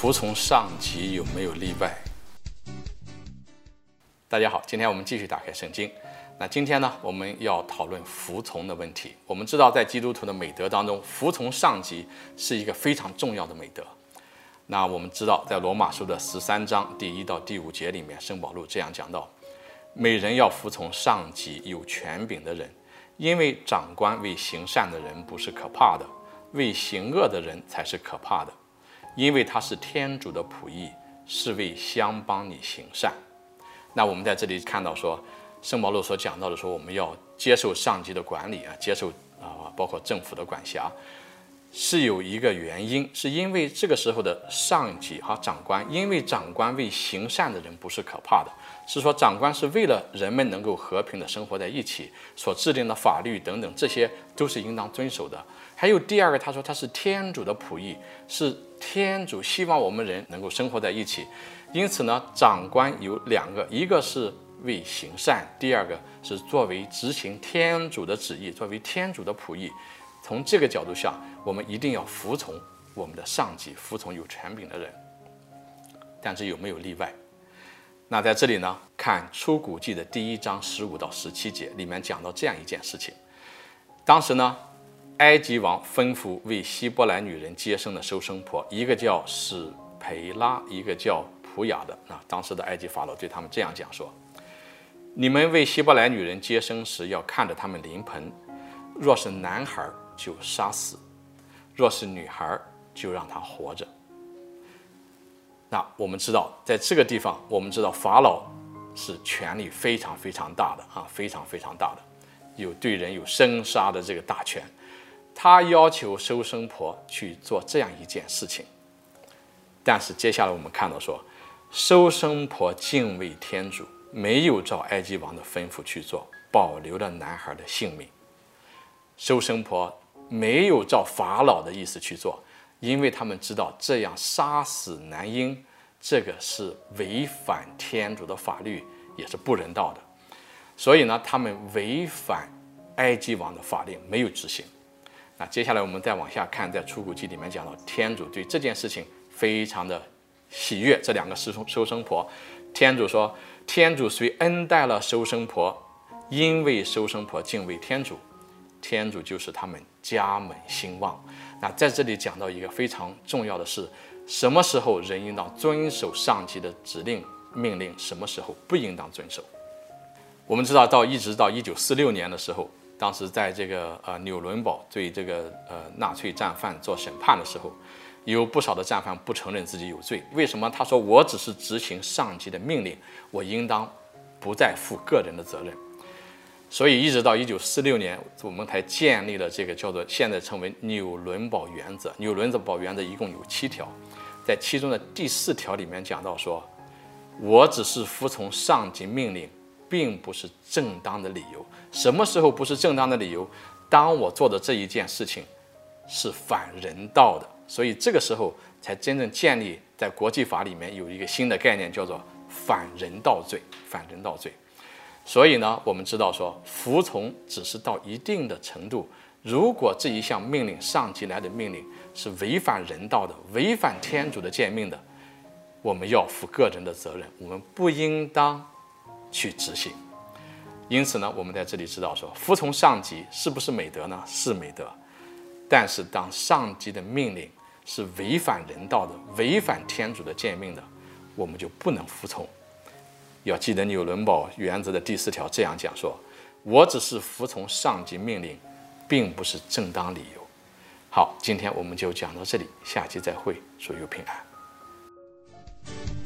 服从上级有没有例外？大家好，今天我们继续打开圣经。那今天呢，我们要讨论服从的问题。我们知道，在基督徒的美德当中，服从上级是一个非常重要的美德。那我们知道，在罗马书的十三章第一到第五节里面，圣保禄这样讲到：每人要服从上级有权柄的人，因为长官为行善的人不是可怕的，为行恶的人才是可怕的。因为他是天主的仆役，是为相帮你行善。那我们在这里看到说，圣保禄所讲到的说，我们要接受上级的管理啊，接受啊，包括政府的管辖，是有一个原因，是因为这个时候的上级和长官，因为长官为行善的人不是可怕的，是说长官是为了人们能够和平的生活在一起所制定的法律等等，这些都是应当遵守的。还有第二个，他说他是天主的仆役，是天主希望我们人能够生活在一起，因此呢，长官有两个，一个是为行善，第二个是作为执行天主的旨意，作为天主的仆役。从这个角度下，我们一定要服从我们的上级，服从有权柄的人。但是有没有例外？那在这里呢，看出谷记的第一章十五到十七节里面讲到这样一件事情，当时呢。埃及王吩咐为希伯来女人接生的收生婆，一个叫史培拉，一个叫普雅的。啊，当时的埃及法老对他们这样讲说：“你们为希伯来女人接生时，要看着他们临盆，若是男孩就杀死，若是女孩就让她活着。”那我们知道，在这个地方，我们知道法老是权力非常非常大的啊，非常非常大的，有对人有生杀的这个大权。他要求收生婆去做这样一件事情，但是接下来我们看到说，收生婆敬畏天主，没有照埃及王的吩咐去做，保留了男孩的性命。收生婆没有照法老的意思去做，因为他们知道这样杀死男婴，这个是违反天主的法律，也是不人道的。所以呢，他们违反埃及王的法令，没有执行。那接下来我们再往下看，在出谷记里面讲到，天主对这件事情非常的喜悦。这两个收生收生婆，天主说，天主虽恩待了收生婆，因为收生婆敬畏天主，天主就是他们家门兴旺。那在这里讲到一个非常重要的是，什么时候人应当遵守上级的指令命令，什么时候不应当遵守？我们知道，到一直到一九四六年的时候。当时在这个呃纽伦堡对这个呃纳粹战犯做审判的时候，有不少的战犯不承认自己有罪。为什么？他说：“我只是执行上级的命令，我应当不再负个人的责任。”所以一直到一九四六年，我们才建立了这个叫做现在称为纽伦堡原则。纽伦堡原则一共有七条，在其中的第四条里面讲到说：“我只是服从上级命令。”并不是正当的理由。什么时候不是正当的理由？当我做的这一件事情是反人道的，所以这个时候才真正建立在国际法里面有一个新的概念，叫做反人道罪。反人道罪。所以呢，我们知道说，服从只是到一定的程度。如果这一项命令，上级来的命令是违反人道的、违反天主的诫命的，我们要负个人的责任。我们不应当。去执行，因此呢，我们在这里知道说，服从上级是不是美德呢？是美德，但是当上级的命令是违反人道的、违反天主的诫命的，我们就不能服从。要记得纽伦堡原则的第四条这样讲说我只是服从上级命令并不是正当理由。好今天我们就讲到这里下期再会祝有平安。